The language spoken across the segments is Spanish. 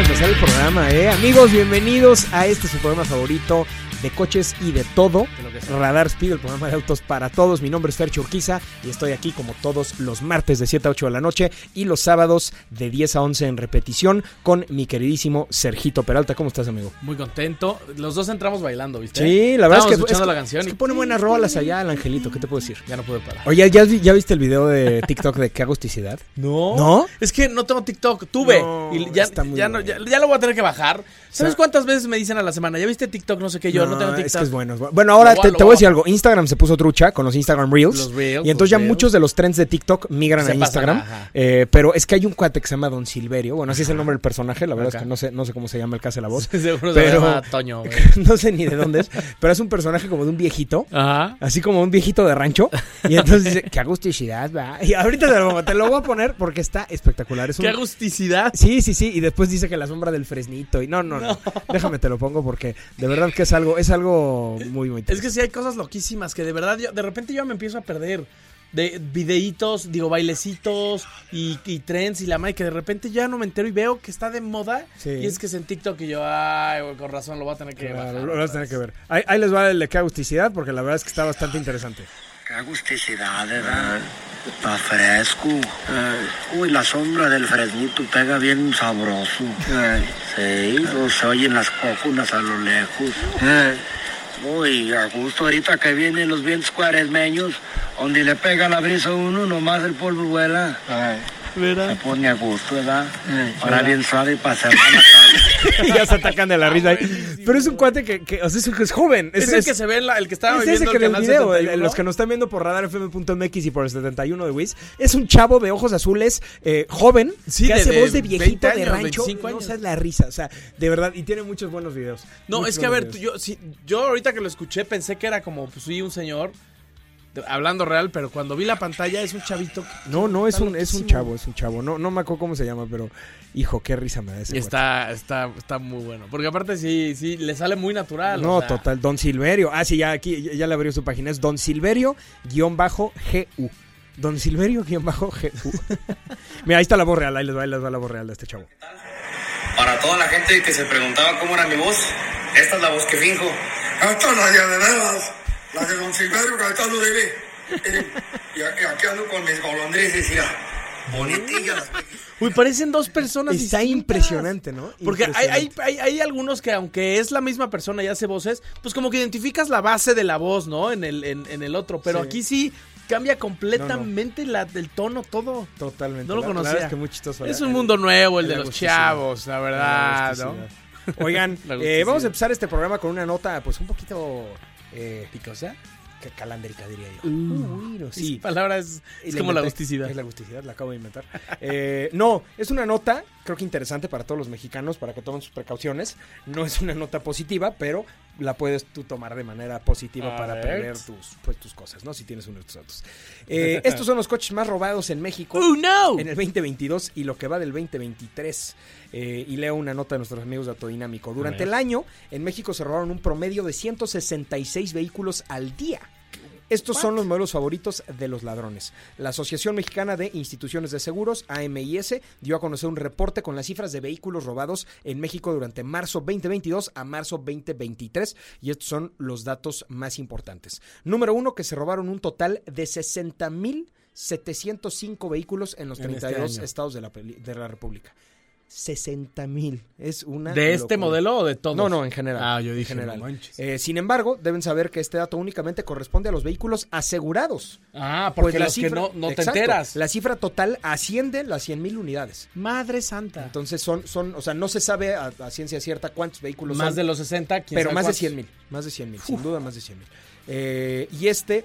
Empezar el programa, ¿eh? Amigos, bienvenidos a este su programa favorito de coches y de todo. Radar Speed, el programa de autos para todos. Mi nombre es Fercho Urquiza y estoy aquí como todos los martes de 7 a 8 de la noche y los sábados de 10 a 11 en repetición con mi queridísimo Sergito Peralta. ¿Cómo estás, amigo? Muy contento. Los dos entramos bailando, ¿viste? Sí, la verdad es que, escuchando es la canción es que pone buenas rolas allá el angelito. ¿Qué te puedo decir? ya no pude parar. Oye, ¿ya, ya viste el video de TikTok de qué agusticidad? No. ¿No? Es que no tengo TikTok. Tuve. No, y ya, está muy ya, no, ya, ya lo voy a tener que bajar. ¿Sabes sea- cuántas veces me dicen a la semana? ¿Ya viste TikTok? No sé qué. Yo no, tengo TikTok. Es que es bueno. bueno. Ahora te, voy a decir algo. Instagram se puso trucha con los Instagram Reels. Los Reels, y entonces ya Reels. muchos de los trends de TikTok migran Se a Instagram. Eh, pero es que hay un cuate que se llama Don Silverio. Bueno, así es el nombre del personaje. La verdad es que no sé, no sé cómo se llama el que hace la voz. Seguro Pero- se llama Toño. güey. no sé ni de dónde es. Pero es un personaje como de un viejito. Ajá. Así como un viejito de rancho. Y entonces dice, qué agusticidad, va. Y ahorita te lo, te lo voy a poner porque está espectacular. Es un, Qué agusticidad. Sí, sí, sí. Y después dice que la sombra del fresnito. Y no, no, no. Déjame te lo pongo porque de verdad que es algo, es algo muy, muy Es que sí hay cosas loquísimas que de verdad yo, de repente yo me empiezo a perder. De videitos, digo, bailecitos y, y trends y la madre que de repente ya no me entero y veo que está de moda. Sí. Y es que es en TikTok y yo, ay, güey, con razón lo voy a tener que Claro, bajar. lo vas a tener que ver. Ahí, ahí les va el de qué agusticidad porque la verdad es que está bastante interesante. Qué agusticidad, ¿verdad? Está fresco. Uy, la sombra del fresnito pega bien sabroso. Sí, no se oyen las cocunas a lo lejos. Uy, a gusto ahorita que vienen los vientos cuaresmeños, donde le pega la brisa a uno, nomás el polvo vuela. Se pone a gusto, ¿verdad? Para bien suave para cerrar la ya se atacan de la risa. ahí. Pero es un cuate que, que o sea, es, un- es joven. Es, el que se ve, en la- el que estaba es viendo ese que el el video, el- 71. los que nos están viendo por radarfm.mx y por el 71 de Wiz, es un chavo de ojos azules, eh, joven, Sí, que de- hace de voz de 20 viejito de años, rancho. 25 No sabes la risa, o sea, de verdad, y tiene muchos buenos videos. No, es que a ver, tú- yo, sí, yo ahorita que lo escuché pensé que era como, pues sí, un señor de- hablando real, pero cuando vi la pantalla es un chavito. que- No, no, es un, es un chavo, es un chavo. No, no me acuerdo cómo se llama, pero hijo, qué risa me da ese Y está, está, está muy bueno. Porque aparte sí, sí, le sale muy natural. No, o sea, total, Don Silverio. Ah, sí, ya aquí ya, ya le abrió su página. Es Don Silverio-GU. Don Silverio-GU. Mira, ahí está la voz real. Ahí les va, ahí les va la voz real de este chavo. Para toda la gente que se preguntaba cómo era mi voz, esta es la voz que finjo. Esta es la de de veras, la de Don Silverio Gaetano Dele. Y aquí aquí ando con mis golondrices, mira. Bonitillas. Uy, parecen dos personas Está distintas. impresionante, ¿no? Porque hay, hay, hay, hay algunos que aunque es la misma persona y hace voces, pues como que identificas la base de la voz, ¿no? En el, en, en el otro. Pero Sí. aquí sí cambia completamente La, el tono, todo. Totalmente. No lo La- conocía. es que muy chistoso. Es El- un mundo nuevo el el de los chavos, la verdad, la ¿no? Oigan, La eh, vamos a empezar este programa con una nota, pues un poquito eh, ¿Picosa? ca- calándrica, diría yo. Uh, Uy, no, Sí, sí. palabra es, es como la agusticidad. Es la agusticidad, la acabo de inventar. Eh, no, es una nota, creo que interesante para todos los mexicanos, para que tomen sus precauciones. No es una nota positiva, pero la puedes tú tomar de manera positiva A para ver. prever tus, pues, tus cosas, ¿no? Si tienes uno de tus autos. Eh, estos son los coches más robados en México. ¡Oh, no! En el 2022 y lo que va del 2023. Eh, y leo una nota de nuestros amigos de Autodinámico. Durante el año, en México se robaron un promedio de 166 vehículos al día. Estos son los modelos favoritos de los ladrones. La Asociación Mexicana de Instituciones de Seguros, AMIS, dio a conocer un reporte con las cifras de vehículos robados en México durante marzo 2022 a marzo 2023 y estos son los datos más importantes. Número uno, que se robaron un total de 60 mil 705 vehículos en los En este 32 año. estados de la, de la República. 60 mil. Es una. ¿De este locura. modelo o de todos? No, no, en general. Ah, yo en dije, general. no manches. Eh, sin embargo, deben saber que este dato únicamente corresponde a los vehículos asegurados. Ah, porque Pues la los que cifra- no, no te Exacto. enteras. La cifra total asciende las 100 mil unidades. Madre santa. Entonces son, son, o sea, no se sabe a, a ciencia cierta cuántos vehículos más son, de los 60, ¿quién pero sabe más de cuántos? 100 mil, más de 100 mil, sin duda más de 100 mil. Eh, y este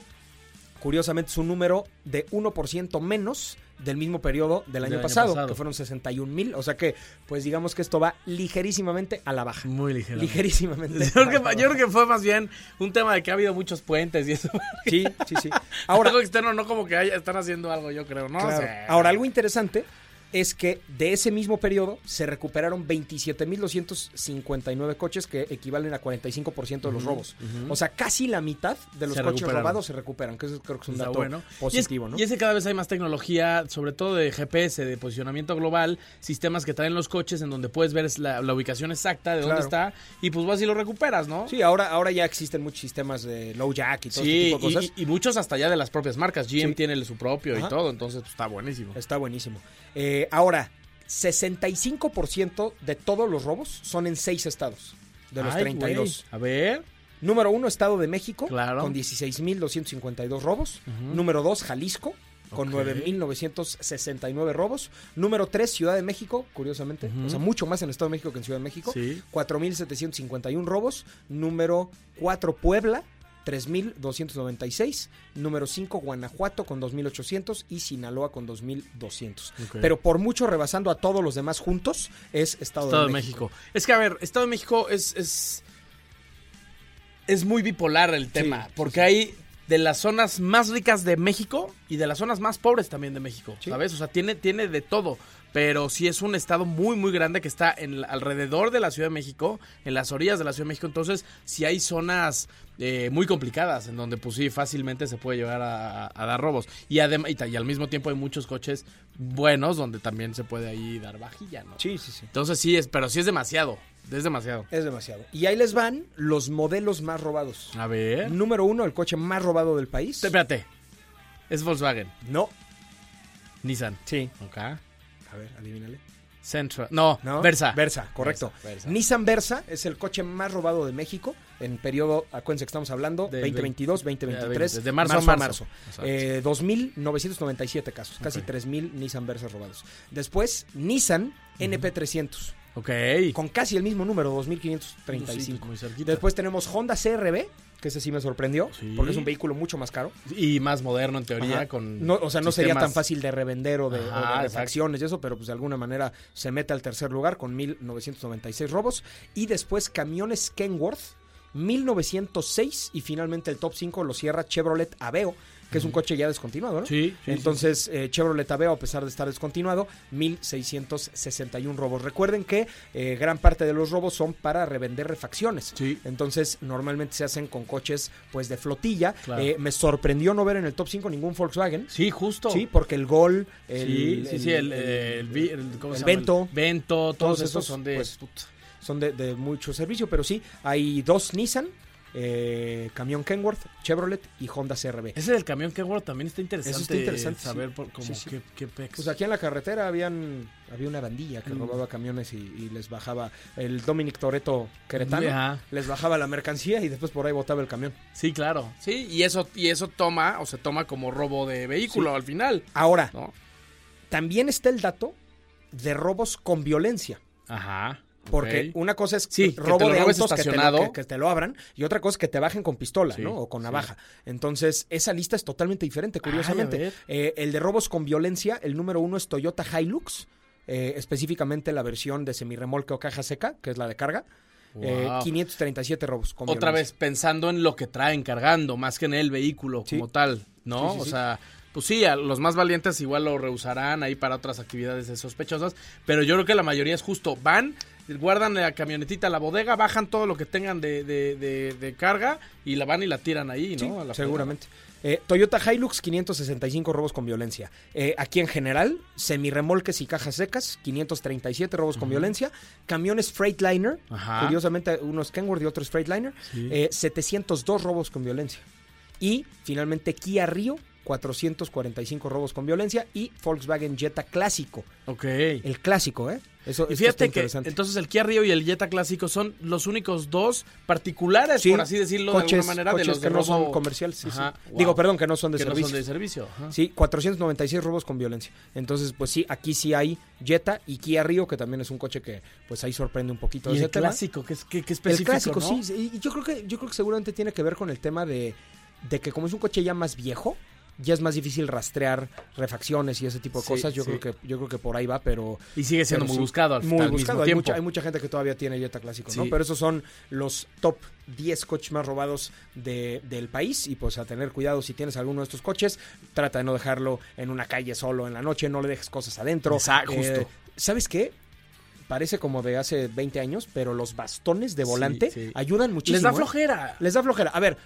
Curiosamente es un número de 1% menos del mismo periodo del año, Del año pasado, pasado. que fueron 61 mil. O sea que, pues digamos que esto va ligerísimamente a la baja. Muy ligero. Ligerísimamente. Yo creo, que, yo creo que fue más bien un tema de que ha habido muchos puentes y eso. Sí, sí, sí. Ahora, Ahora, algo externo, no como que haya- están haciendo algo, yo creo, ¿no? Claro. O sea, Ahora, algo interesante es que de ese mismo periodo se recuperaron 27.259 coches que equivalen a 45% de los robos. O sea, casi la mitad de los Se coches robados se recuperan, que eso creo que es un dato bueno. positivo, y es, ¿no? Y es que cada vez hay más tecnología, sobre todo de GPS, de posicionamiento global, sistemas que traen los coches en donde puedes ver la, la ubicación exacta de dónde Claro. está y pues vas y lo recuperas, ¿no? Sí, ahora, ahora ya existen muchos sistemas de low jack y todo Sí, este tipo de cosas. y, y muchos hasta ya de las propias marcas. GM Sí. tiene su propio Ajá. y todo, entonces pues, está buenísimo. Está buenísimo. Eh, ahora, 65% de todos los robos son en seis estados de los Ay, 32. güey. A ver. Número uno, Estado de México, Claro. con 16.252 robos. Número dos, Jalisco, con Ok. 9.969 robos. Número tres, Ciudad de México, curiosamente. O sea, mucho más en Estado de México que en Ciudad de México. Sí. 4.751 robos. Número cuatro, Puebla. 3.296, número 5 Guanajuato con 2.800 y Sinaloa con 2.200. Ok. Pero por mucho rebasando a todos los demás juntos es Estado, Estado de México. México. Es que, a ver, Estado de México es. Es, es muy bipolar el tema. sí, porque hay de las zonas más ricas de México y de las zonas más pobres también de México. Sí. ¿Sabes? O sea, tiene, tiene de todo. Pero sí es un estado muy, muy grande que está en, alrededor de la Ciudad de México, en las orillas de la Ciudad de México. Entonces, sí hay zonas eh, muy complicadas en donde, pues sí, fácilmente se puede llegar a, a dar robos. Y, y, y al mismo tiempo hay muchos coches buenos donde también se puede ahí dar vajilla, ¿no? Sí, sí, sí. Entonces sí es, pero sí es demasiado. Es demasiado. Es demasiado. Y ahí les van los modelos más robados. A ver. Número uno, el coche más robado del país. Espérate. Es Volkswagen. No. Nissan. Sí. Ok. A ver, adivínale. Centra. No, ¿No? Versa. Versa, correcto. Versa, Versa. Nissan Versa es el coche más robado de México en periodo, acuérdense que estamos hablando, Del 2022, 2023. desde marzo a marzo. Exacto. Eh, 2.997 casos, casi Ok. 3.000 Nissan Versas robados. Después, Nissan NP300, Ok. con casi el mismo número, Sí, 2.535. muy cerquita. Después tenemos Honda CRB, que ese sí me sorprendió, Sí. porque es un vehículo mucho más caro. Y más moderno en teoría Ajá. con. No, o sea, no sería tan fácil de revender o de, o de Ajá, refacciones y eso, pero pues de alguna manera se mete al tercer lugar con 1996 robos. Y después camiones Kenworth, 1906. Y finalmente el top 5 lo cierra Chevrolet Aveo, que es un coche ya descontinuado, ¿no? Sí, sí, Entonces, eh, Chevrolet Aveo, a pesar de estar descontinuado, 1661 robos. Recuerden que eh, gran parte de los robos son para revender refacciones. Sí. Entonces, normalmente se hacen con coches pues de flotilla. Claro. Eh, me sorprendió no ver en el top 5 ningún Volkswagen. Sí, justo. Sí, porque el Gol, el, sí, sí, sí, el, el, el- ¿cómo el se llama? Vento. Vento, todos, Todos son de. pues. Son de, de mucho servicio, pero sí, hay dos Nissan, eh, camión Kenworth, Chevrolet y Honda CRB. Ese del camión Kenworth también está interesante. Eso está interesante, Saber sí. por, como Sí, sí. qué, qué pex. Pues aquí en la carretera habían había una bandilla que Mm. robaba camiones y, y les bajaba el Dominic Toreto queretano, Ajá. les bajaba la mercancía y después por ahí botaba el camión. Sí, claro. Sí, y eso, y eso toma, o se toma como robo de vehículo al final. Ahora, ¿No? también está el dato de robos con violencia. Ajá. Porque una cosa es Sí, que robo te lo de autos que te, que- que te lo abran y otra cosa es que te bajen con pistola, Sí, ¿no? O con sí. navaja. Entonces, esa lista es totalmente diferente, Ay, a curiosamente. Eh, el de robos con violencia, el número uno es Toyota Hilux, eh, específicamente la versión de semirremolque o caja seca, que es la de carga. Eh, Wow. 537 robos con Otra violencia. vez pensando en lo que traen cargando, más que en el vehículo como tal, ¿no? O sea, pues sí, a los más valientes igual lo rehusarán ahí para otras actividades sospechosas, pero yo creo que la mayoría es justo, van, guardan la camionetita, la bodega, bajan todo lo que tengan de, de- de- de carga y la van y la tiran ahí, ¿no? Sí, A la seguramente. Eh, Toyota Hilux, 565 robos con violencia. Eh, aquí en general, semirremolques y cajas secas, 537 robos con violencia. Camiones Freightliner, Ajá. curiosamente uno es Kenworth y otro es Freightliner, Sí. eh, 702 robos con violencia. Y finalmente Kia Rio, 445 robos con violencia. Y Volkswagen Jetta clásico, Ok. el clásico, ¿eh? Eso, Y fíjate que interesante. entonces el Kia Rio y el Jetta clásico son los únicos dos particulares, Sí, por así decirlo de alguna manera, de los que de no son comerciales. sí, Ajá, sí. wow. Digo, perdón, que no son de que no servicio. son de servicio. ajá. Sí, 496 robos con violencia. Entonces, pues sí, aquí sí hay Jetta y Kia Rio, que también es un coche que pues ahí sorprende un poquito Y ese el tema. clásico, que es que, que El específico, clásico, ¿no? sí, sí, y yo creo que yo creo que seguramente tiene que ver con el tema de, de que como es un coche ya más viejo, ya es más difícil rastrear refacciones y ese tipo de Sí, cosas. Yo sí. creo que yo creo que por ahí va, pero Y sigue siendo muy buscado al, muy al buscado. mismo Hay mucha, hay mucha gente que todavía tiene Jetta clásico, ¿no? Pero esos son los top 10 coches más robados de- del país y pues a tener cuidado si tienes alguno de estos coches, trata de no dejarlo en una calle solo en la noche, no le dejes cosas adentro. Exacto, justo. ¿Sabes qué? Parece como de hace 20 años, pero los bastones de volante sí. ayudan muchísimo. Les da ¿eh? flojera. Les da flojera. A ver,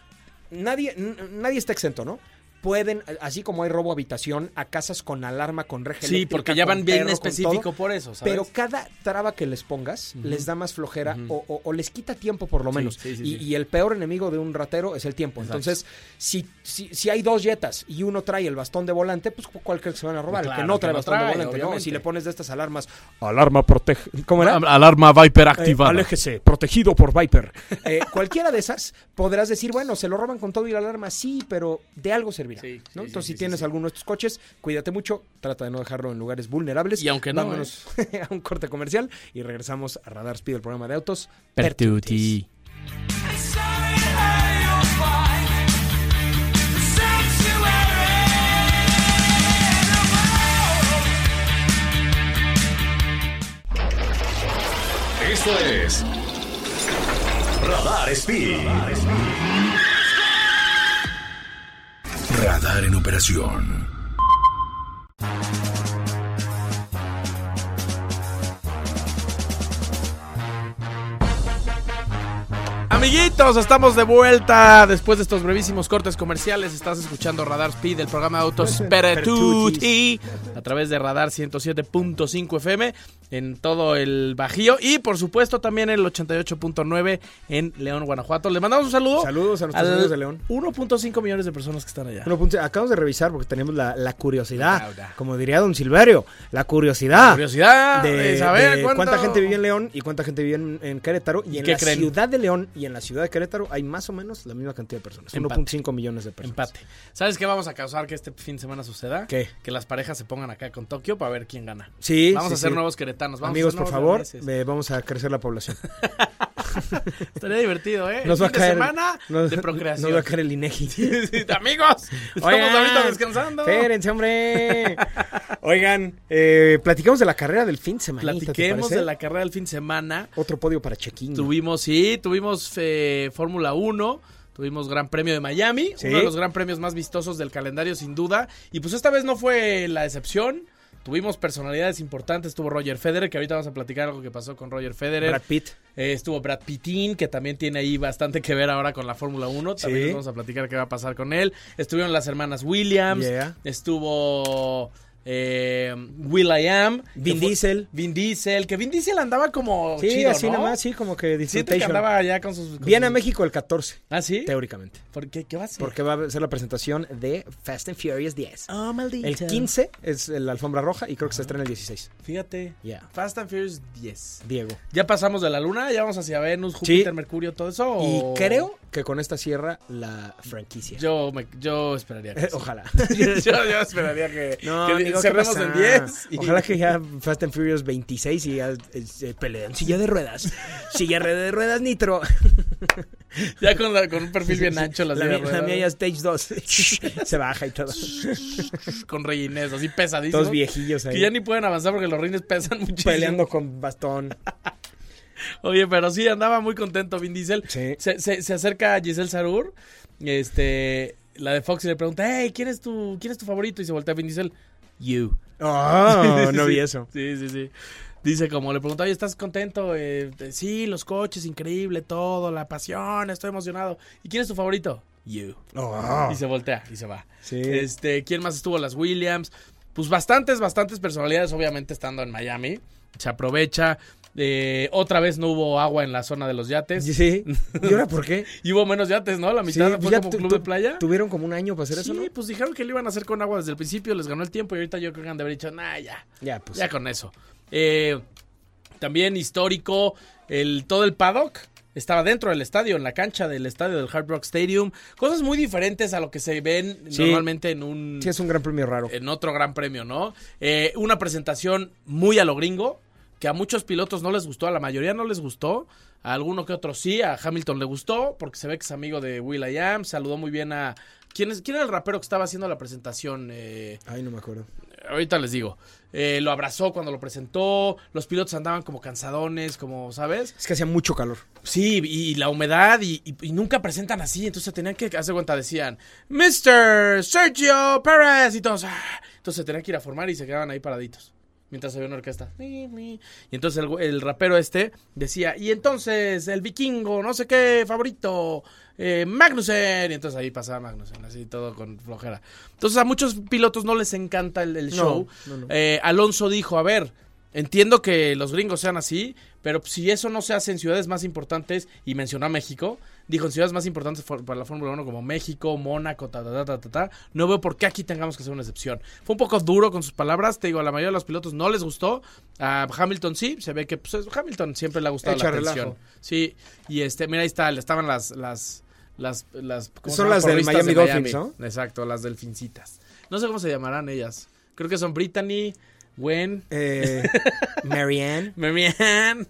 nadie, nadie está exento, ¿no? Pueden, así como hay robo habitación, a casas con alarma, con reja Sí, porque ya van bien perro, específico todo. por eso, ¿sabes? Pero cada traba que les pongas les da más flojera o, o- o les quita tiempo por lo Sí, menos. sí, sí, y, el peor enemigo de un ratero es el tiempo. Exacto. Entonces, si, si, si hay dos jetas y uno trae el bastón de volante, pues ¿cuál crees que se van a robar? el que no que trae no bastón trae, de volante, ¿no? Si le pones de estas alarmas, alarma protege. ¿Cómo era? Alarma Viper Eh, aléjese, protegido por Viper. Eh, cualquiera de esas podrás decir, bueno, se lo roban con todo y la alarma, sí, pero de algo servirá. Sí, ¿no? sí, Entonces, sí, si sí, tienes sí. alguno de estos coches, cuídate mucho, trata de no dejarlo en lugares vulnerables. Y aunque no, ¿eh? Vámonos a un corte comercial y regresamos a Radar Speed, el programa de autos. Pertuti. Esto es Radar Speed. Radar en operación. Amiguitos, estamos de vuelta después de estos brevísimos cortes comerciales. Estás escuchando Radar Speed, el programa de autos Peretuti, a través de Radar 107.5 FM en todo el Bajío y por supuesto también el 88.9 en León, Guanajuato. Le mandamos un saludo. Saludos a nuestros amigos de León. 1.5 millones de personas que están allá. Bueno, acabamos de revisar porque tenemos la, la curiosidad, como diría don Silverio, la curiosidad. Curiosidad de, de saber de cuánto- cuánta gente vive en León y cuánta gente vive en, en Querétaro. Y, ¿Y en la creen? ciudad de León y en la ciudad de Querétaro hay más o menos la misma cantidad de personas. Empate. 1.5 millones de personas. Empate. ¿Sabes qué vamos a causar que este fin de semana suceda? ¿Qué? Que las parejas se pongan acá con Tokio para ver quién gana. Sí, Vamos sí, a sí. nuevos Vamos Amigos, por favor, eh, vamos a crecer la población. Estaría divertido, ¿eh? Nos El va a caer, de semana nos- de procreación. Nos va a caer el INEGI. Sí, Amigos, estamos Oigan, ahorita descansando. Espérense, hombre. Oigan, eh, platicamos de la carrera del fin de semana. Platiquemos de la carrera del fin de semana. Otro podio para Chequín. Tuvimos, sí, tuvimos eh, Fórmula 1. Tuvimos Gran Premio de Miami, Sí. uno de los gran premios más vistosos del calendario sin duda. Y pues esta vez no fue la excepción. Tuvimos personalidades importantes. Estuvo Roger Federer, que ahorita vamos a platicar algo que pasó con Roger Federer. Brad Pitt. Eh, estuvo Brad Pittin, que también tiene ahí bastante que ver ahora con la Fórmula 1. También Sí. les vamos a platicar qué va a pasar con él. Estuvieron las hermanas Williams. Yeah. Estuvo eh, Will I Am. Vin Diesel. Vin Diesel. Que Vin Diesel andaba como Sí, chido, así ¿no? nada más, sí, como que Siento que disfrutation. andaba ya con sus... con Viene a México el 14, ¿Ah, sí? teóricamente. ¿Por qué? ¿Qué va a hacer? Porque va a ser la presentación de Fast and Furious 10. Oh, maldito. El 15 es la alfombra roja y creo que se estrena el 16. Fíjate. Ya. Fast and Furious 10. Diego. ¿Ya pasamos de la luna? ¿Ya vamos hacia Venus, Júpiter, Mercurio, todo eso? Y creo que con esta cierra la franquicia. Yo, me- yo esperaría que. Ojalá. yo, yo esperaría que, No, que ¿qué cerremos en 10. y- Ojalá que ya Fast and Furious 26 y ya se peleen. Silla de ruedas. Silla de ruedas nitro. Ya con, la- con un perfil bien ancho, las la, mía- la mía ya Stage 2. se baja y todo. con reines así pesadísimos. Todos viejillos ahí. Que ya ni pueden avanzar porque los reines pesan muchísimo. Peleando con bastón. Oye, pero sí, andaba muy contento Vin Diesel. Sí. Se, se- se acerca a Giselle Sarur, este, la de Fox, y le pregunta, hey, ¿quién es tu, quién es tu favorito? Y se voltea a Vin Diesel, you. Oh, no vi eso. Sí, sí, sí. Dice como le pregunta, oye, ¿estás contento? Eh, eh, sí, los coches, increíble, todo, la pasión, estoy emocionado. ¿Y quién es tu favorito? You. Oh. Y se voltea y se va. Sí. Este, ¿quién más estuvo? Las Williams. Pues bastantes, bastantes personalidades, obviamente estando en Miami. Se aprovecha. Eh, otra vez no hubo agua en la zona de los yates. Sí. ¿Y ahora por qué? Y hubo menos yates, ¿no? La Sí, mitad pues fue ya como club de playa. Tuvieron como un año para hacer sí, eso, ¿no? pues dijeron que lo iban a hacer con agua desde el principio, les ganó el tiempo y ahorita yo creo que han de haber dicho, nah, ya. Ya, pues. Ya con eso. Eh, también histórico, el, todo el paddock estaba dentro del estadio, en la cancha del estadio del Hard Rock Stadium. Cosas muy diferentes a lo que se ven Sí. normalmente en un... Sí, es un gran premio raro. En otro gran premio, ¿no? Eh, una presentación muy a lo gringo, que a muchos pilotos no les gustó, a la mayoría no les gustó. A alguno que otro sí, a Hamilton le gustó, porque se ve que es amigo de Will I Am. Saludó muy bien a ¿quién, es, ¿quién era el rapero que estaba haciendo la presentación? Eh, Ay, no me acuerdo. ahorita les digo. Eh, lo abrazó cuando lo presentó. Los pilotos andaban como cansadones, como, ¿sabes? Es que hacía mucho calor. Sí, y, y la humedad, y, y- y nunca presentan así. Entonces tenían que hacer cuenta, decían, Mr. Sergio Pérez. Y todos, "Ah". Entonces se tenían que ir a formar y se quedaban ahí paraditos. Mientras veía una orquesta. Y entonces el, el rapero este decía, y entonces el vikingo, no sé qué, favorito, eh, Magnussen. Y entonces ahí pasaba Magnussen, así todo con flojera. Entonces a muchos pilotos no les encanta el, el No, show. no, no. Eh, Alonso dijo, a ver, entiendo que los gringos sean así, pero si eso no se hace en ciudades más importantes, y mencionó a México, dijo en ciudades más importantes for- para la Fórmula 1 como México, Mónaco, ta, ta, ta, ta, ta, ta, no veo por qué aquí tengamos que hacer una excepción. Fue un poco duro con sus palabras, te digo, a la mayoría de los pilotos no les gustó, a Hamilton sí, se ve que pues, es- Hamilton siempre le ha gustado Echa la atención. Sí, y este, mira ahí está, estaban las... las las, las ¿cómo se Son las del de Miami Dolphins, ¿no? Exacto, las delfincitas. No sé cómo se llamarán ellas. Creo que son Brittany, Gwen, Eh, Marianne, Marianne,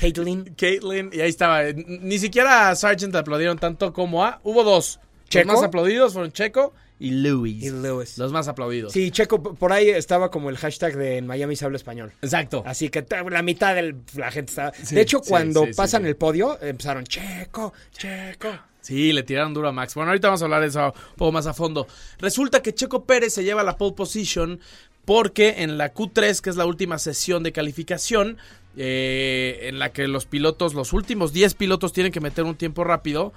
Caitlin. Caitlin, y ahí estaba. Ni siquiera a Sargent aplaudieron tanto como a. Hubo dos. ¿Checo? Los más aplaudidos fueron Checo y Lewis. Y Lewis. Los más aplaudidos. Sí, Checo, por ahí estaba como el hashtag de en Miami se habla español. Exacto. Así que la mitad de la gente estaba. Sí, de hecho, sí, cuando sí, pasan el podio, empezaron Checo, Checo. Sí, le tiraron duro a Max. Bueno, ahorita vamos a hablar de eso un poco más a fondo. Resulta que Checo Pérez se lleva la pole position porque en la Q3, que es la última sesión de calificación, eh, en la que los pilotos, los últimos 10 pilotos tienen que meter un tiempo rápido,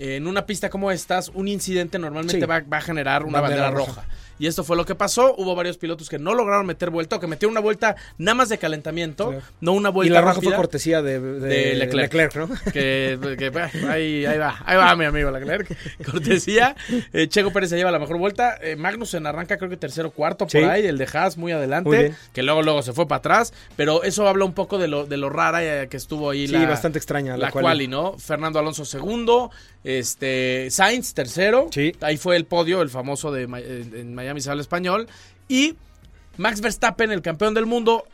en una pista como estas, un incidente normalmente Sí. va, va a generar una Bandera bandera, roja. roja. Y esto fue lo que pasó. Hubo varios pilotos que no lograron meter vuelta o que metieron una vuelta nada más de calentamiento, no una Y vuelta la roja rápida. fue cortesía de, de- de Leclerc. ¿no? Que, ahí, ahí va, ahí va mi amigo Leclerc. Cortesía. Eh, Checo Pérez se lleva la mejor vuelta. Eh, Magnussen arranca creo que tercero cuarto por Sí. ahí. El de Haas muy adelante. Muy que luego luego se fue para atrás. Pero eso habla un poco de lo, de lo rara eh, que estuvo ahí. Sí, la, bastante extraña la La, quali. quali, ¿no? Fernando Alonso segundo. Este, Sainz tercero. Sí. Ahí fue el podio, el famoso de en en Miami se habla español. Y Max Verstappen, el campeón del mundo,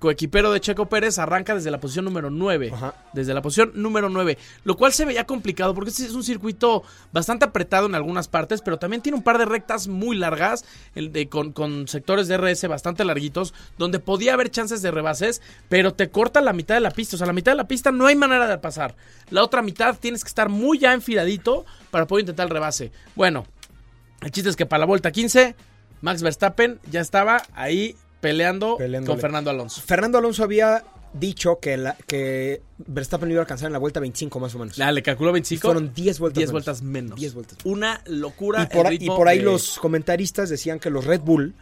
coequipero de Checo Pérez, arranca desde la posición número 9. Ajá. Desde la posición número 9. Lo cual se veía complicado porque este es un circuito bastante apretado en algunas partes, pero también tiene un par de rectas muy largas, el de, con, con sectores de RS bastante larguitos, donde podía haber chances de rebases, pero te corta la mitad de la pista. O sea, la mitad de la pista no hay manera de pasar. La otra mitad tienes que estar muy ya enfiladito para poder intentar el rebase. Bueno, el chiste es que para la vuelta 15, Max Verstappen ya estaba ahí peleando Peleándole. con Fernando Alonso. Fernando Alonso había dicho que, la, que Verstappen lo iba a alcanzar en la vuelta 25 más o menos. Ah, le calculó 25. Fueron 10 vueltas 10 menos. vueltas menos. 10 vueltas. Una locura. Y por, el ahí- y ritmo por ahí de- los comentaristas decían que los Red Bull,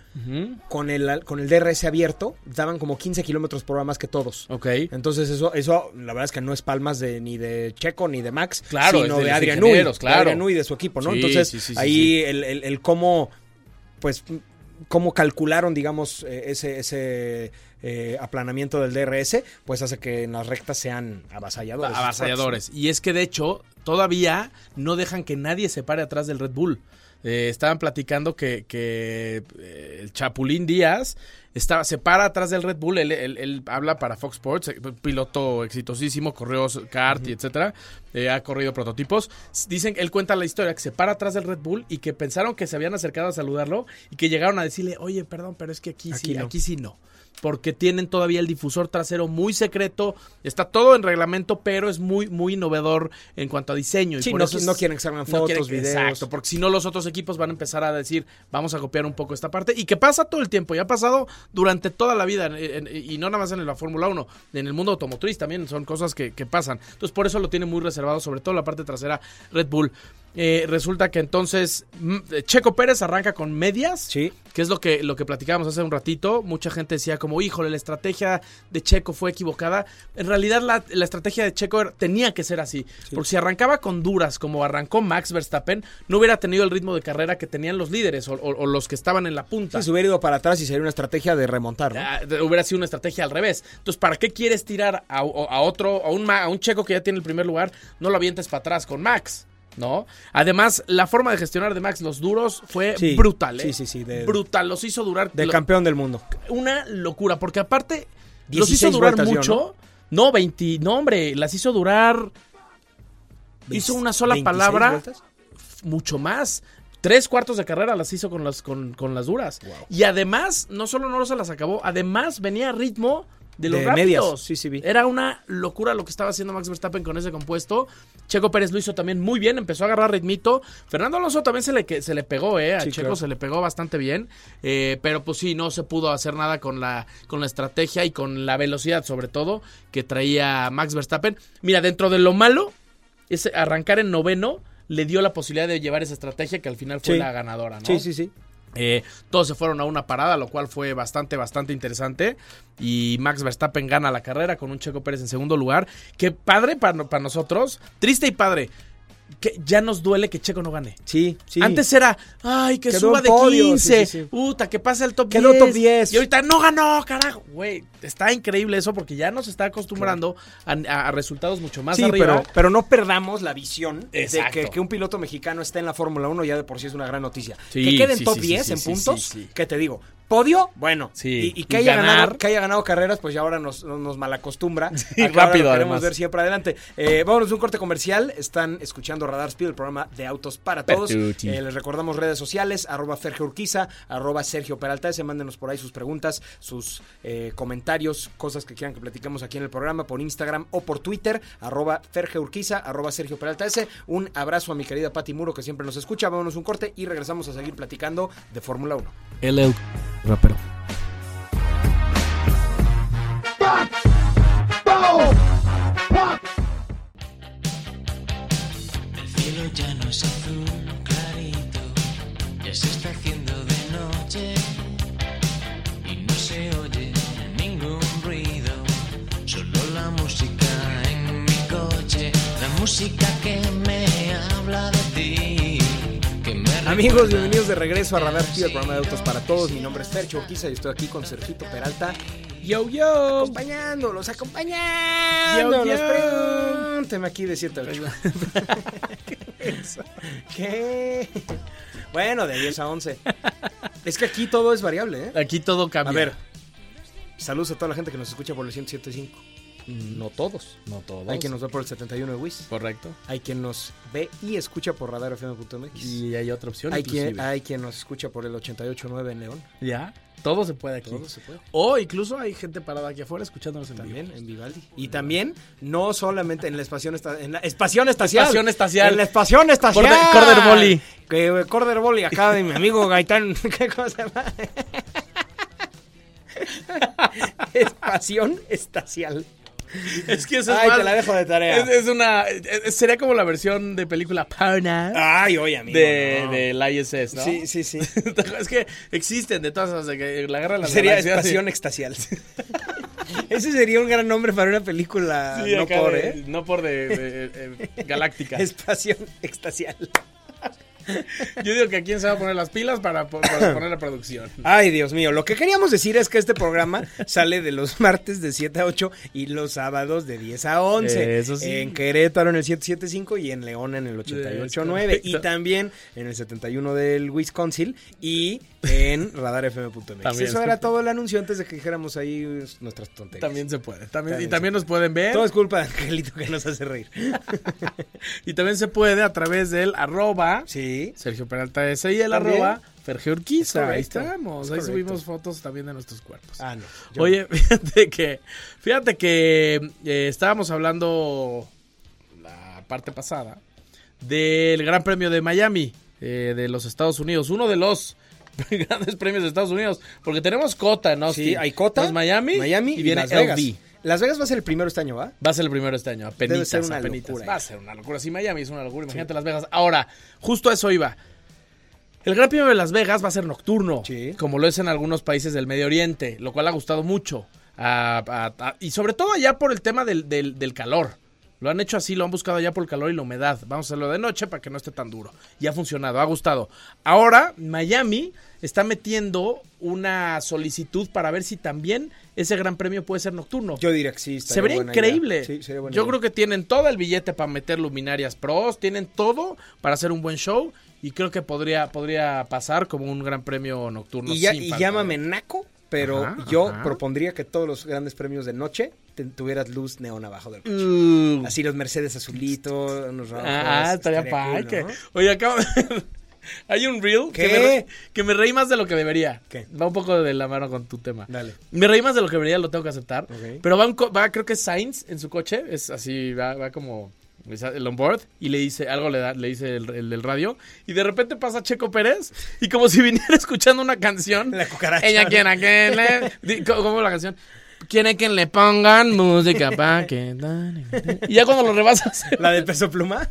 con el, con el DRS abierto, daban como 15 kilómetros por hora más que todos. Ok. Entonces eso, eso la verdad es que no es palmas de ni de Checo ni de Max, Claro, sino de de, Adrian de claro. Adrian de su equipo, ¿no? Sí, Entonces sí, sí, sí, ahí. El, el- el cómo, pues, cómo calcularon, digamos, eh, ese, ese eh, aplanamiento del DRS, pues hace que en las rectas sean avasalladores. avasalladores. Y es que de hecho, todavía no dejan que nadie se pare atrás del Red Bull. Eh, estaban platicando que, que, eh, el Chapulín Díaz estaba, se para atrás del Red Bull. Él, él- él habla para Fox Sports, eh, piloto exitosísimo, corrió kart y etcétera. eh, ha corrido prototipos. Dicen, él cuenta la historia que se para atrás del Red Bull y que pensaron que se habían acercado a saludarlo y que llegaron a decirle, oye, perdón, pero es que aquí, Aquí sí, no. aquí sí no porque tienen todavía el difusor trasero muy secreto. Está todo en reglamento, pero es muy, muy innovador en cuanto a diseño. y Sí, por no, eso es- no quieren que salgan no fotos, quieren que- videos. Exacto, porque si no los otros equipos van a empezar a decir, vamos a copiar un poco esta parte. Y que pasa todo el tiempo, y ha pasado durante toda la vida, en- en- y no nada más en la Fórmula 1, en el mundo automotriz también son cosas que, que pasan. Entonces por eso lo tiene muy reservado, sobre todo la parte trasera Red Bull. Eh, resulta que entonces mm, Checo Pérez arranca con medias. Sí. Que es lo que, lo que platicábamos hace un ratito. Mucha gente decía como, híjole, la estrategia de Checo fue equivocada. En realidad la, la estrategia de Checo era- tenía que ser así. Porque si arrancaba con duras como arrancó Max Verstappen, no hubiera tenido el ritmo de carrera que tenían los líderes o, o- o los que estaban en la punta. Sí, se hubiera ido para atrás y sería una estrategia de remontar, ¿no? Ah, hubiera sido una estrategia al revés. Entonces, ¿para qué quieres tirar a, a otro, a un, a un checo que ya tiene el primer lugar? No lo avientes para atrás con Max. ¿No? Además, la forma de gestionar de Max los duros fue Sí, brutal, ¿eh? sí, sí, sí, de- brutal. Los hizo durar. De lo- campeón del mundo. una locura, porque aparte los 16 hizo durar mucho. ¿no? 20, no, hombre, las hizo durar. Hizo una sola 26 palabra, vueltas. mucho más. Tres cuartos de carrera las hizo con las, con, con las duras. Y además, no solo no se las acabó, además venía a ritmo de los De medias, sí, sí vi. Era una locura lo que estaba haciendo Max Verstappen con ese compuesto. Checo Pérez lo hizo también muy bien, empezó a agarrar ritmito. Fernando Alonso también se le, se le pegó, ¿eh? A Sí, Checo claro. se le pegó bastante bien. Eh, pero pues sí, no se pudo hacer nada con la, con la estrategia y con la velocidad, sobre todo, que traía Max Verstappen. Mira, dentro de lo malo, arrancar en noveno le dio la posibilidad de llevar esa estrategia que al final fue Sí. la ganadora, ¿no? Sí, sí, sí. Eh, todos se fueron a una parada, lo cual fue bastante, bastante interesante. Y Max Verstappen gana la carrera con un Checo Pérez en segundo lugar. Que padre para, para nosotros, triste y padre. Que ya nos duele que Checo no gane. Sí, sí. Antes era, ay, que Quedó suba de podio, 15, sí, sí, sí. puta, que pase el top Quedó 10. top 10. Y ahorita no ganó, carajo. Güey, está increíble eso porque ya nos está acostumbrando a, a- a resultados mucho más arriba. pero, pero no perdamos la visión Exacto. de que, que un piloto mexicano esté en la Fórmula 1 ya de por sí es una gran noticia. Que quede en top sí, sí, 10 sí, en puntos, sí, sí. ¿qué te digo? Podio, bueno. Sí, Y, y que, y haya ganar. ganado, que haya ganado carreras, pues ya ahora nos, nos, malacostumbra. Sí, a que ahora rápido, lo queremos además. ver siempre adelante. Eh, vámonos a un corte comercial. Están escuchando Radar Speed, el programa de autos para todos. Eh, les recordamos redes sociales, arroba Fergio Urquiza, arroba Sergio Peralta. Se mándenos por ahí sus preguntas, sus eh, comentarios, cosas que quieran que platiquemos aquí en el programa por Instagram o por Twitter, arroba Fergio Urquiza, arroba Sergio Peralta S. Un abrazo a mi querida Pati Muro que siempre nos escucha. Vámonos un corte y regresamos a seguir platicando de Fórmula 1. El, el rapero. El cielo ya no es azul clarito, ya se está haciendo de noche y no se oye ningún ruido, solo la música en mi coche, la música que me habla de ti. Amigos, bienvenidos de regreso a Radar Speed, el programa de autos para todos. Mi nombre es Fercho Urquiza y estoy aquí con Sergito Peralta. Yo, yo. Acompañándolos, acompañándolos. Yo, yo. Pregúnteme aquí de 7 a 8. ¿Qué? Bueno, de 10 a 11. Es que aquí todo es variable, ¿eh? Aquí todo cambia. A ver, saludos a toda la gente que nos escucha por el 107.5. No todos. no todo. Hay quien nos ve por el 71 de WIS. Correcto. Hay quien nos ve y escucha por radarfm.mx. Y hay otra opción. Hay quien, hay quien nos escucha por el 88.9 en León. Ya. Todo se puede aquí. Todo se puede. O incluso hay gente parada aquí afuera escuchándonos en También vivo. en Vivaldi. Y también, no solamente en la espación esta- en la espación espacial. En la espación espacial. Corder-. Que eh, Corder Volley acá de mi amigo Gaitán. ¿Qué cosa se llama? Espación espacial. Es que eso es Ay, más- te la dejo de tarea. Es, es una. es- sería como la versión de película Partner Ay, oye, amigo. de, no. del ISS, ¿no? Sí, sí, sí. es que existen de todas de que la guerra de las Sería sí. extasial. Ese sería un gran nombre para una película. Sí, no por, de- ¿eh? No por de, de- Galáctica. Espación extasial. Yo digo que a quién se va a poner las pilas para, para poner la producción. Ay, Dios mío. Lo que queríamos decir es que este programa sale de los martes de 7 a 8 y los sábados de 10 a 11. Eso sí. En Querétaro en el 775 y en León en el 88.9. Y también en el 71 del Wisconsin y en radarfm.mx. También. Eso era todo el anuncio antes de que dijéramos ahí nuestras tonterías. También se puede. También, También y también nos pueden ver. Todo es culpa de Angelito que nos hace reír. Y también se puede a través del arroba Sí. Sergio Peralta S y el También. arroba Fergio Urquiza. Es Ahí estamos. es Ahí correcto. subimos fotos también de nuestros cuerpos. Ah, no. Yo- Oye, fíjate que, fíjate que eh, estábamos hablando la parte pasada del Gran Premio de Miami eh, de los Estados Unidos, uno de los grandes premios de Estados Unidos, porque tenemos Cota, ¿no? Sí, hay Cota. Es Miami, Miami y viene Las Vegas. Las Vegas va a ser el primero este año, ¿va? Va a ser el primero este año, apenitas, Debe ser una apenitas. locura. Va a ser una locura. Si Miami es una locura, imagínate Las Vegas. Ahora, justo a eso iba. El Gran Premio de Las Vegas va a ser nocturno, Sí. como lo es en algunos países del Medio Oriente, lo cual ha gustado mucho. A- a- a- y sobre todo allá por el tema del, del- del calor. Lo han hecho así, lo han buscado allá por el calor y la humedad. Vamos a hacerlo de noche para que no esté tan duro. Y ha funcionado, ha gustado. Ahora, Miami está metiendo una solicitud para ver si también ese gran premio puede ser nocturno. Yo diría que sí. Se vería increíble. Sí, sería buena Yo idea. creo que tienen todo el billete para meter luminarias pros, tienen todo para hacer un buen show y creo que podría, podría pasar como un gran premio nocturno. Y, ya, llámame naco, pero Ajá, yo ajá. propondría que todos los grandes premios de noche te- tuvieras luz neón abajo del coche. Uh, Así los Mercedes azulitos, unos rojos. ah, estaría cool, ¿no? Oye, acabo de, Hay un reel. Que, me que me reí más de lo que debería. ¿Qué? Va un poco de la mano con tu tema. Dale. Me reí más de lo que debería, lo tengo que aceptar. Ok. Pero va, un co- va, creo que es Sainz en su coche. Es así, va, va como el onboard. Y le dice, algo le, da, le dice el, el del radio. Y de repente pasa Checo Pérez. Y como si viniera escuchando una canción. La cucaracha. Ella quiere que le. di- co- ¿Cómo la canción? Quiere que le pongan música para que. Y ya cuando lo rebasas. La del peso pluma.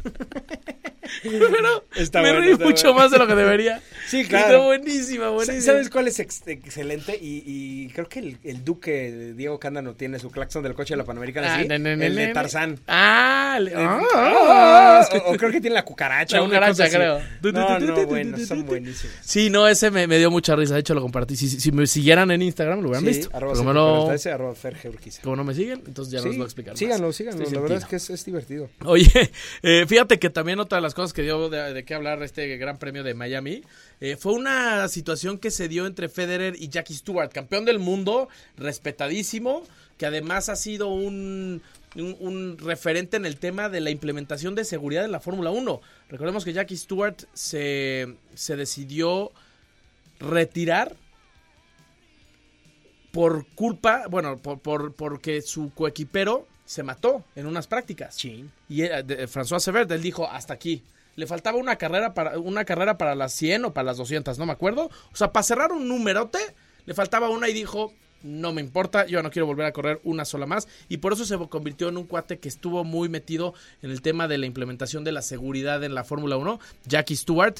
Pero Está me bueno, reí está mucho bueno. más de lo que debería. Sí, Está claro. buenísima, buenísima. ¿Sabes cuál es ex- excelente? Y, y creo que el, el duque Diego Cándano tiene su claxon del coche de la Panamericana. Ah, el de. Tarzán. Ah, le- Ah, ah, o, o creo que tiene la cucaracha. La cucaracha, creo. No, no, bueno, son buenísimos. Sí, no, ese me, me dio mucha risa. De hecho, lo compartí. Si, si- si me siguieran en Instagram, lo hubieran Sí, visto. arroba Pero como no, 743, arroba Ferge Urquiza. como no me siguen, entonces ya Sí, les voy a explicar más. síganlo, síganlo. Estoy La verdad es que es, es divertido. Oye, eh, fíjate que también otra de las cosas que dio de, de qué hablar este Gran Premio de Miami eh, fue una situación que se dio entre Federer y Jackie Stewart, campeón del mundo, respetadísimo, que además ha sido un, un, un referente en el tema de la implementación de seguridad en la Fórmula 1. Recordemos que Jackie Stewart se, se decidió retirar por culpa, bueno, por, por- porque su coequipero se mató en unas prácticas. Y era de- François Severt, él dijo, hasta aquí. Le faltaba una carrera para una carrera para las 100 o para las 200, no me acuerdo. O sea, para cerrar un numerote, le faltaba una y dijo, no me importa, yo no quiero volver a correr una sola más. Y por eso se convirtió en un cuate que estuvo muy metido en el tema de la implementación de la seguridad en la Fórmula 1. Jackie Stewart,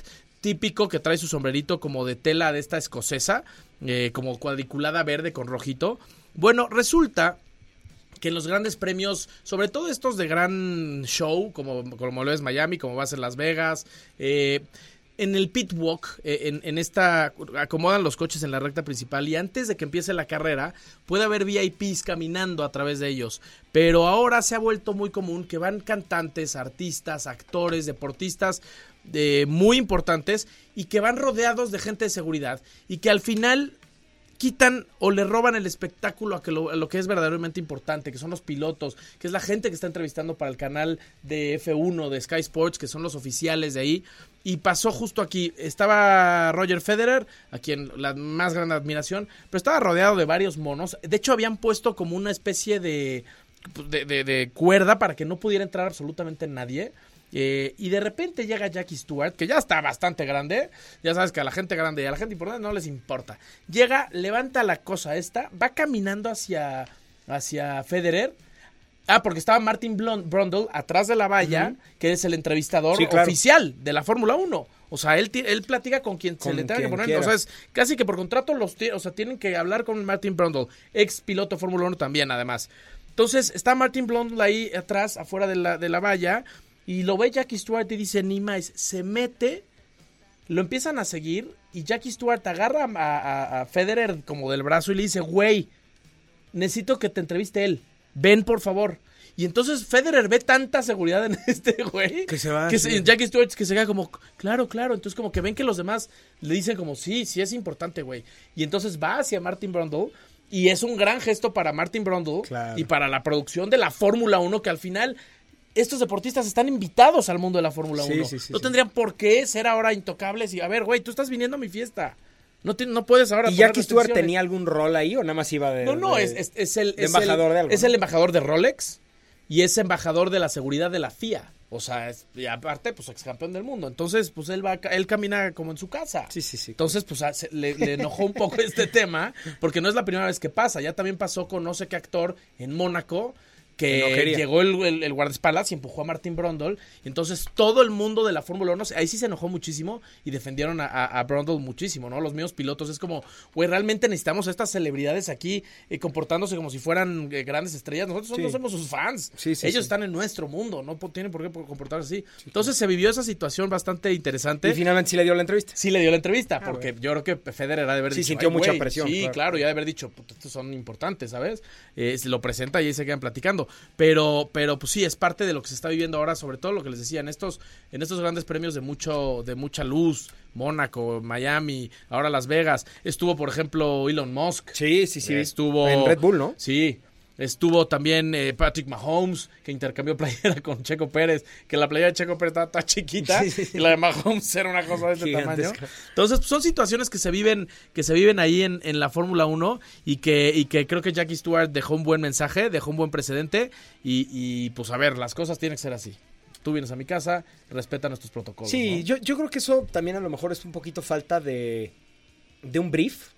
típico que trae su sombrerito como de tela de esta escocesa, eh, como cuadriculada verde con rojito. Bueno, resulta que en los grandes premios, sobre todo estos de gran show, como, como lo es Miami, como va a ser Las Vegas, eh, en el pit walk, eh, en, en esta, acomodan los coches en la recta principal y antes de que empiece la carrera puede haber VIPs caminando a través de ellos. Pero ahora se ha vuelto muy común que van cantantes, artistas, actores, deportistas eh, muy importantes y que van rodeados de gente de seguridad y que al final quitan o le roban el espectáculo a, que lo, que es verdaderamente importante, que son los pilotos, que es la gente que está entrevistando para el canal de F1 de Sky Sports, que son los oficiales de ahí. Y pasó justo aquí. Estaba Roger Federer, a quien la más grande admiración, pero estaba rodeado de varios monos. De hecho, habían puesto como una especie de, de, de- de cuerda para que no pudiera entrar absolutamente nadie. Eh, y de repente llega Jackie Stewart, que ya está bastante grande. Ya sabes que a la gente grande y a la gente importante no les importa. Llega, levanta la cosa esta, va caminando hacia, hacia Federer. Ah, porque estaba Martin Brundle atrás de la valla, que es el entrevistador Sí, claro. oficial de la Fórmula 1. O sea, él, él platica con quien se le tenga que poner. quiera. O sea, es casi que por contrato los o sea, tienen que hablar con Martin Brundle, ex piloto Fórmula 1 también, además. Entonces, está Martin Brundle ahí atrás, afuera de la, de la valla, y lo ve Jackie Stewart y dice, ni más, se mete, lo empiezan a seguir, y Jackie Stewart agarra a, a- a Federer como del brazo y le dice, güey, necesito que te entreviste él, ven por favor. Y entonces Federer ve tanta seguridad en este güey. Que se va, Que sí. se- Jackie Stewart que se queda como, claro, claro. Entonces como que ven que los demás le dicen como, sí, sí es importante, güey. Y entonces va hacia Martin Brundle. Y es un gran gesto para Martin Brundle Claro. y para la producción de la Fórmula 1 que al final estos deportistas están invitados al mundo de la Fórmula Sí, 1. sí, sí, no sí. tendrían por qué ser ahora intocables y a ver, güey, tú estás viniendo a mi fiesta. No, no puedes ahora ¿Y Jackie Stewart tenía algún rol ahí o nada más iba de.? No, no, de- es, es- es el, de embajador de algo, Es ¿no? el embajador de Rolex y es embajador de la seguridad de la FIA. O sea, es- y aparte, pues ex campeón del mundo. Entonces, pues él va, él camina como en su casa. Sí, sí, sí. Entonces, pues a- se- le, le enojó un poco este tema, porque no es la primera vez que pasa. Ya también pasó con no sé qué actor en Mónaco. Que no llegó el, el, el guardaespaldas y empujó a Martin Brundle. Y entonces todo el mundo de la Fórmula 1, ahí sí se enojó muchísimo y defendieron a, a, a Brundle muchísimo, ¿no? Los mismos pilotos. Es como, güey, realmente necesitamos a estas celebridades aquí eh, comportándose como si fueran eh, grandes estrellas. Nosotros Sí. no somos sus fans. Sí, sí, Ellos están en nuestro mundo, no tienen por qué por- comportarse así. Entonces se vivió esa situación bastante interesante. Y finalmente sí le dio la entrevista. Sí le dio la entrevista, Ah, porque bueno. yo creo que Federer ha de haber Sí, dicho, sintió "Ay, mucha güey". presión, Sí, claro. claro, ya de haber dicho, "Puta, estos son importantes, ¿sabes? Eh, se lo presenta y ahí se quedan platicando. Pero, pero pues sí, es parte de lo que se está viviendo ahora, sobre todo lo que les decía, en estos, en estos grandes premios de mucho, de mucha luz, Mónaco, Miami, ahora Las Vegas. Estuvo, por ejemplo, Elon Musk. Sí, sí, sí. Estuvo. En Red Bull, ¿no? Sí. Estuvo también eh, Patrick Mahomes, que intercambió playera con Checo Pérez, que la playera de Checo Pérez estaba toda chiquita Sí, sí, sí. y la de Mahomes era una cosa de este Gigantesca. tamaño. Entonces, pues, son situaciones que se viven, que se viven ahí en, en la Fórmula 1 y que, y que creo que Jackie Stewart dejó un buen mensaje, dejó un buen precedente y, y, pues a ver, las cosas tienen que ser así. Tú vienes a mi casa, respeta nuestros protocolos. Sí, ¿no? yo, yo creo que eso también a lo mejor es un poquito falta de, de un brief.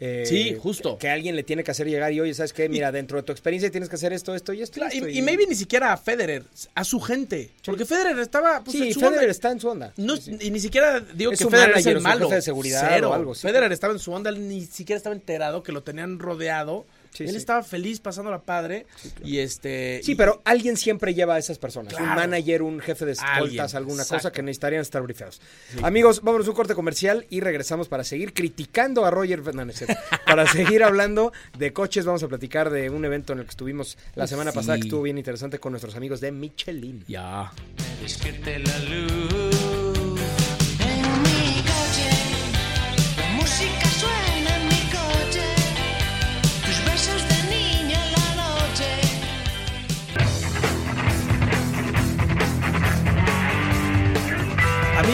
Eh, Sí, justo. Que, que alguien le tiene que hacer llegar y, oye, ¿sabes qué? Mira, dentro de tu experiencia tienes que hacer esto, esto y esto. Claro, esto", y, y maybe ni siquiera a Federer, a su gente. Porque Federer estaba. Pues, Sí, en su Federer onda. está en su onda. No, Sí, sí. Y ni siquiera digo Es que Federer es manager el o su malo. jefe de seguridad Cero. o algo. Federer estaba en su onda, él ni siquiera estaba enterado que lo tenían rodeado. Sí, él sí. estaba feliz pasándola padre. Y este. Sí, y- pero alguien siempre lleva a esas personas. Un manager, un jefe de escoltas, alguna cosa que necesitarían estar brifeados. Amigos, vámonos a un corte comercial y regresamos para seguir criticando a Roger Fernández. para seguir hablando de coches, vamos a platicar de un evento en el que estuvimos la semana Sí. pasada que estuvo bien interesante con nuestros amigos de Michelin. Ya. La luz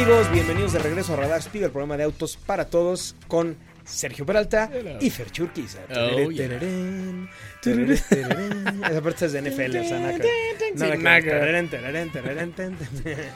Amigos, bienvenidos de regreso a Radar Speed, el programa de autos para todos con Sergio Peralta y Fer Churquiza. Oh, yeah. Esa parte es de NFL, o sea, nada que- nada nada.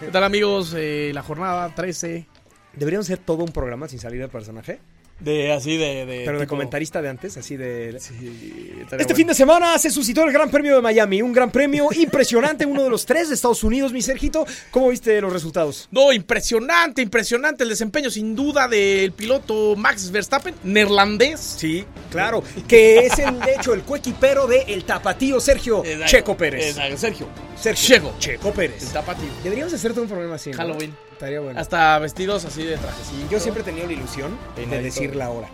¿Qué tal, amigos? Eh, la jornada 13. Deberíamos hacer todo un programa sin salir del personaje, De así de. de pero de tipo- comentarista de antes, así de... Sí, Este fin de semana se suscitó el Gran Premio de Miami, un gran premio impresionante, uno de los tres de Estados Unidos, mi Sergito. ¿Cómo viste los resultados? No, impresionante, impresionante el desempeño, sin duda, del piloto Max Verstappen, neerlandés. Sí, claro, que es el, de hecho el coequipero de el tapatío Sergio Exacto. Checo Pérez. Exacto, Sergio. Sergio Checo. Checo El Pérez. tapatío. Deberíamos hacerte un programa así. ¿no? Estaría bueno. Hasta vestidos así de trajecito. Yo siempre he tenido la ilusión de Peinadito. decir la hora.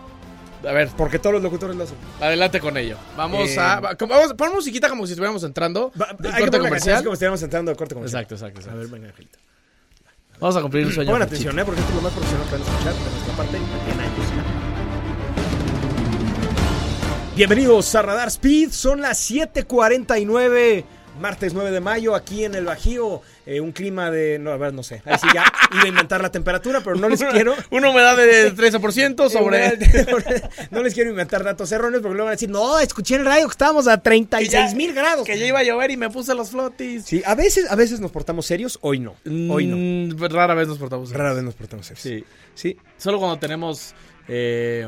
A ver, Porque todos los locutores lo hacen. adelante con ello. Vamos Eh, a. Vamos, pon musiquita como si estuviéramos entrando. Va- hay que corte canción comercial. así como si estuviéramos entrando al corte comercial. Exacto, exacto, exacto. A ver, venga, Angelito. Vamos a cumplir un sueño. Pongan atención, ¿eh? Porque esto es lo más profesional que van a escuchar de nuestra parte en años. Bienvenidos a Radar Speed, son las 7:49, martes 9 de mayo, aquí en el Bajío. eh, un clima de. No, a ver, no sé. Ahí sí ya iba a inventar la temperatura, pero no les quiero. Una humedad de 13% sobre. no les quiero inventar datos erróneos porque luego van a decir, no, escuché el radio que estábamos a 36 mil grados. Que ya iba a llover y me puse los flotis. Sí, a veces, a veces nos portamos serios, hoy no. Hoy no. Mm, rara vez nos portamos. así. Rara vez nos portamos serios. Sí. Sí, Solo cuando tenemos eh,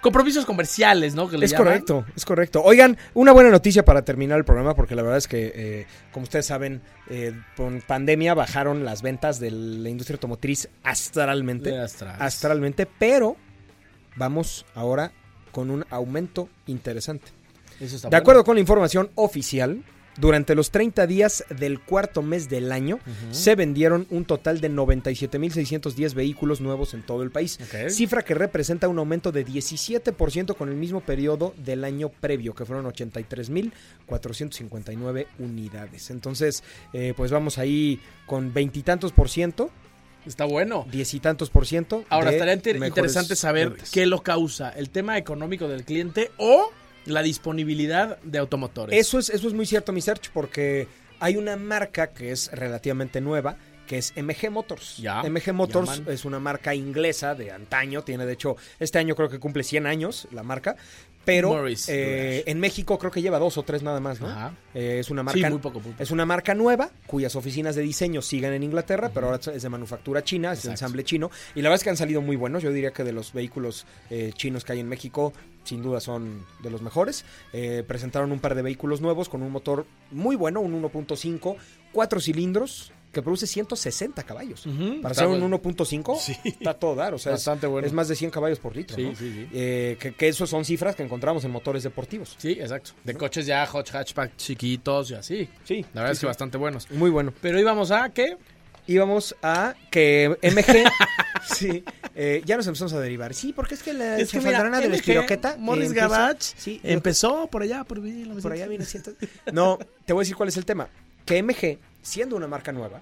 compromisos comerciales, ¿no? Que le es llaman. correcto, es correcto. Oigan, una buena noticia para terminar el programa, porque la verdad es que, eh, como ustedes saben, eh, con pandemia bajaron las ventas de la industria automotriz astralmente. Astralmente, pero vamos ahora con un aumento interesante. Eso está De bueno. acuerdo con la información oficial, durante los 30 días del cuarto mes del año, se vendieron un total de 97.610 vehículos nuevos en todo el país. Cifra que representa un aumento de 17% con el mismo periodo del año previo, que fueron 83.459 unidades. Entonces, eh, pues vamos ahí con veintitantos por ciento, Está bueno. diez y tantos por ciento. Ahora, estaría inter- interesante saber qué lo causa. ¿El tema económico del cliente o la disponibilidad de automotores? Eso es, eso es muy cierto, mi search, porque hay una marca que es relativamente nueva, que es MG Motors. Ya, MG Motors llaman. es una marca inglesa de antaño, tiene de hecho, este año creo que cumple 100 años la marca, pero Morris, eh, en México creo que lleva dos o tres nada más, ¿no? Ajá. Eh, es una Sí, marca muy poco, muy poco. es una marca nueva cuyas oficinas de diseño siguen en Inglaterra, pero ahora es de manufactura china, es de ensamble chino. Y la verdad es que han salido muy buenos. Yo diría que de los vehículos eh, chinos que hay en México, sin duda son de los mejores. Eh, presentaron un par de vehículos nuevos con un motor muy bueno, un 1.5, cuatro cilindros que produce 160 caballos. Para ser un bueno. 1.5 Sí. está todo dar, o sea, es, Bastante bueno. es más de 100 caballos por litro. Sí, ¿no? sí, sí. Eh, que, que eso son cifras que encontramos en motores deportivos. Sí, exacto. De coches ya hot hatchback chiquitos y así. Sí, La verdad es que bastante buenos. Muy bueno. Pero íbamos a qué? íbamos a que MG, sí, eh, ya nos empezamos a derivar. Sí, porque es que la Es que mira, de la espiroqueta Morris Gabach sí, empezó por allá, por, por allá viene siento- No, te voy a decir cuál es el tema. Que MG, siendo una marca nueva,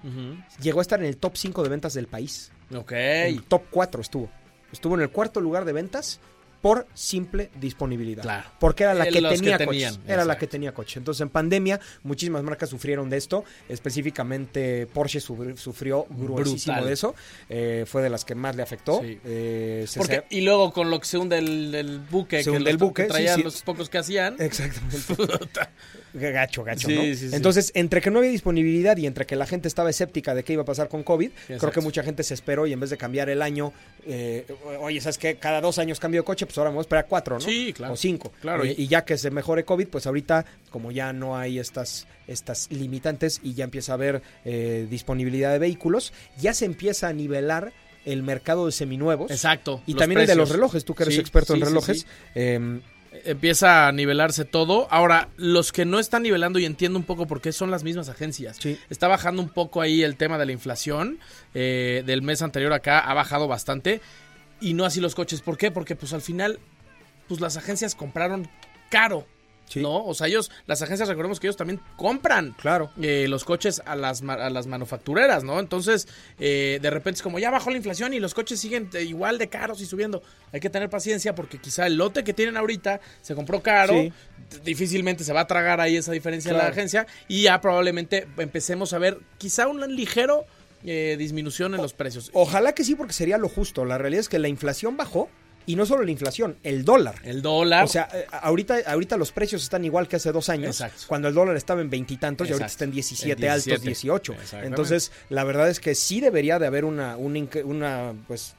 llegó a estar en el top 5 de ventas del país. Ok. El top 4 estuvo. Estuvo en el cuarto lugar de ventas por simple disponibilidad. Claro. Porque era la Eh, que los que tenía tenían, coches. Era la que tenía coche. Entonces, en pandemia, muchísimas marcas sufrieron de esto. Específicamente, Porsche sufri- sufrió gruesísimo Brutal. de eso. Eh, fue de las que más le afectó. Sí. Eh, se- Porque, y luego con lo que se hunde el, el buque, Se que, hunde el buque, que traían sí. los pocos que hacían. Exactamente. Gacho, gacho, ¿no? sí, sí. Entonces, entre que no había disponibilidad y entre que la gente estaba escéptica de qué iba a pasar con COVID, creo que mucha gente se esperó y en vez de cambiar el año, eh, oye, ¿sabes qué? Cada dos años cambio de coche, pues ahora me voy a esperar cuatro, ¿no? Sí, claro. O cinco. Claro, Eh, y- ya que se mejore COVID, pues ahorita, como ya no hay estas, estas limitantes y ya empieza a haber eh, disponibilidad de vehículos, ya se empieza a nivelar el mercado de seminuevos. Exacto. Y también el de los relojes, tú que eres Sí, experto sí, en relojes. sí. em, Empieza a nivelarse todo. Ahora, los que no están nivelando, y entiendo un poco por qué son las mismas agencias. Sí. Está bajando un poco ahí el tema de la inflación. eh, del mes anterior acá ha bajado bastante. Y no así los coches. ¿Por qué? Porque pues al final, pues las agencias compraron caro. Sí. ¿No? O sea, ellos, las agencias, recordemos que ellos también compran Claro. eh, los coches a las, a las manufactureras, ¿no? Entonces, eh, de repente es como ya bajó la inflación y los coches siguen igual de caros y subiendo. Hay que tener paciencia porque quizá el lote que tienen ahorita se compró caro. Sí. Difícilmente se va a tragar ahí esa diferencia en la agencia y ya probablemente empecemos a ver quizá un ligero eh, disminución en los precios. Ojalá que sí, porque sería lo justo. La realidad es que la inflación bajó y no solo la inflación, el dólar. El dólar. O sea, eh, ahorita, ahorita los precios están igual que hace dos años, Exacto. cuando el dólar estaba en veintitantos y, ahorita está en 17, En altos 17. 18. Exactamente. Entonces, la verdad es que sí debería de haber una, una pues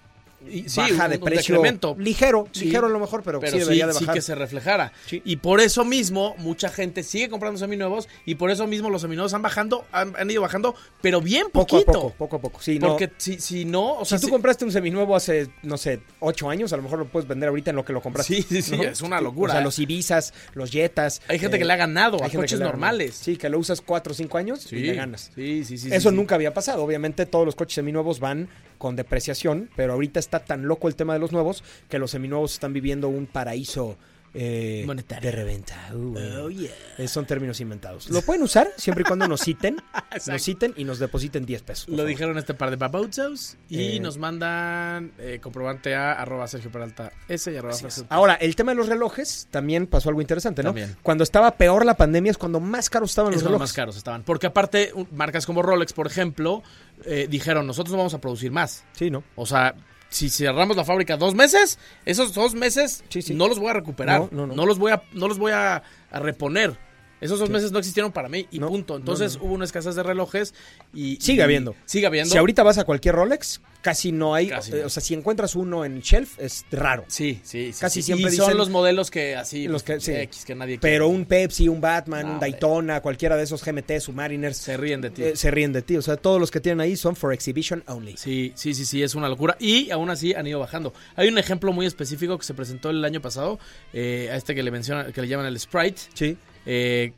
Y- sí, baja de un precio ligero, Sí. ligero a lo mejor, pero, pero sí debería de bajar. que se reflejara. Y por eso mismo, mucha gente sigue comprando seminuevos y por eso mismo los seminuevos han bajando, han, han ido bajando, pero bien poco a poquito. poco, poco a poco. Sí, no. Porque si, si no, o sea, si tú si- compraste un seminuevo hace, no sé, ocho años, a lo mejor lo puedes vender ahorita en lo que lo compraste. Sí, sí, sí, ¿no? es una locura. O sea, los Ibizas, los Jetas. hay gente eh, que le ha ganado hay a coches normales. Sí, que lo usas cuatro o cinco años y le ganas. Sí, sí, sí. Eso nunca había pasado. Obviamente todos los coches seminuevos van con depreciación, pero ahorita está tan loco el tema de los nuevos que los seminuevos están viviendo un paraíso eh, Monetario. de reventa. Uh, Oh, yeah. eh, son términos inventados. Lo pueden usar siempre y cuando nos citen, nos citen y nos depositen 10 pesos. Lo favor. dijeron este par de babautzos y Eh. nos mandan eh, comprobante a arroba Sergio Peralta S y arroba Ahora, el tema de los relojes también pasó algo interesante, ¿no? También. Cuando estaba peor la pandemia es cuando más caros estaban Es los relojes. más caros estaban. Porque aparte, marcas como Rolex, por ejemplo, eh, dijeron, nosotros no vamos a producir más. Sí, ¿no? O sea, si cerramos la fábrica dos meses, esos dos meses Sí, sí. no los voy a recuperar. No, no, no. los voy a, no los voy a, a reponer. Esos dos Sí. meses no existieron para mí y No, punto. Entonces no. hubo una escasez de relojes y... Sigue y- habiendo. Sigue habiendo. Si ahorita vas a cualquier Rolex, casi no hay. Casi. O sea, si encuentras uno en shelf, es raro. Sí, sí, sí. Casi sí. siempre y son los modelos que así... Los que- pues, sí. X, que nadie Pero quiere. un Pepsi, un Batman, un. Daytona, cualquiera de esos GMT, Submariners, Se ríen de ti. eh, se ríen de ti. O sea, todos los que tienen ahí son for exhibition only. Sí, sí, sí, sí, es una locura. Y aún así han ido bajando. Hay un ejemplo muy específico que se presentó el año pasado, eh, a este que le menciona, que le llaman el Sprite, Sí. Eh,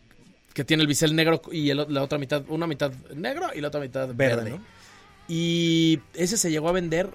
que tiene el bisel negro y el- la otra mitad, una mitad negro y la otra mitad verde. Verde, ¿no? Y ese se llegó a vender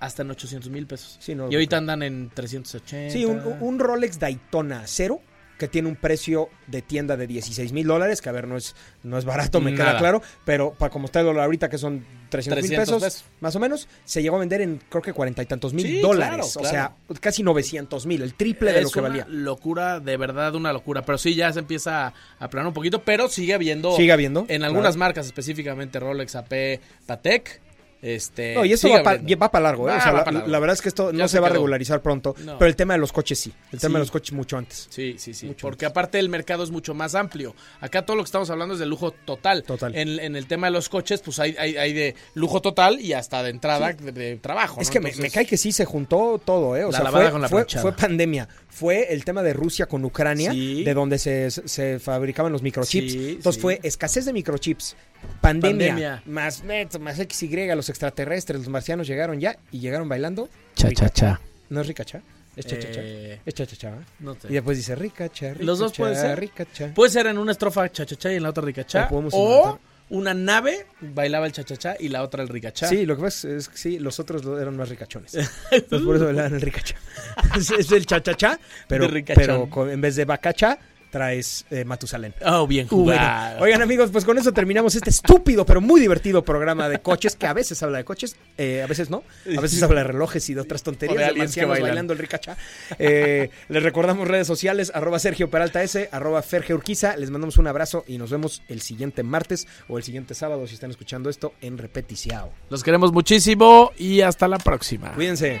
hasta en 800 mil pesos. Sí, no lo y ahorita andan en 380. Sí, un, un Rolex Daytona cero que tiene un precio de tienda de 16 mil dólares, que a ver, no es, no es barato, me queda claro, pero para como está el dólar ahorita, que son 300 mil 300 pesos, pesos. más o menos, se llegó a vender en creo que cuarenta y tantos mil Sí, dólares. claro, O sea, casi 900 mil, el triple de lo que una valía. locura, de verdad, una locura. Pero sí, ya se empieza a aplanar un poquito, pero sigue habiendo... Sigue habiendo. En algunas claro. marcas, específicamente Rolex, AP, Patek. Este, No, y esto va para largo, ¿eh? O sea, la, largo. la verdad es que esto Ya no se se va a regularizar pronto, No. pero el tema de los coches sí. El tema Sí. de los coches mucho antes. Sí, sí, sí. Mucho porque aparte el mercado es mucho más amplio. Acá todo lo que estamos hablando es de lujo total. Total. En, en el tema de los coches, pues hay, hay, hay de lujo total y hasta de entrada de, de trabajo. Es ¿no? que me, cae que sí se juntó todo, ¿eh? O La sea, fue, con la fue, fue pandemia. Fue el tema de Rusia con Ucrania, Sí. de donde se, se fabricaban los microchips. Sí, Entonces sí. fue escasez de microchips, pandemia, Pandemia. más net, más XY, los extraterrestres, los marcianos llegaron ya y llegaron bailando. Cha, cha, cha. No es ricacha, es chachacha. Eh, Es chachacha. ¿eh? no sé. Y después dice ricacha, ricacha, Los dos pueden ser. ricacha. Puede ser en una estrofa cha-cha-cha y en la otra ricachá. O podemos O una nave bailaba el cha-cha-cha y la otra el ricachá. Sí, lo que pasa es que sí, los otros eran más ricachones. Entonces por eso bailaban el ricacha. es, es el cha-cha-cha, pero, pero con- en vez de bacacha, traes eh, Matusalén. Oh, bien Bueno, jugado. oigan amigos, pues con eso terminamos este estúpido pero muy divertido programa de coches que a veces habla de coches, eh, a veces no, a veces habla de relojes y de otras tonterías, de de marcianos bailando el ricachá. Eh, les recordamos redes sociales, arroba Sergio Peralta S, arroba Ferge Urquiza, les mandamos un abrazo y nos vemos el siguiente martes o el siguiente sábado si están escuchando esto en repeticiao. Los queremos muchísimo y hasta la próxima. Cuídense.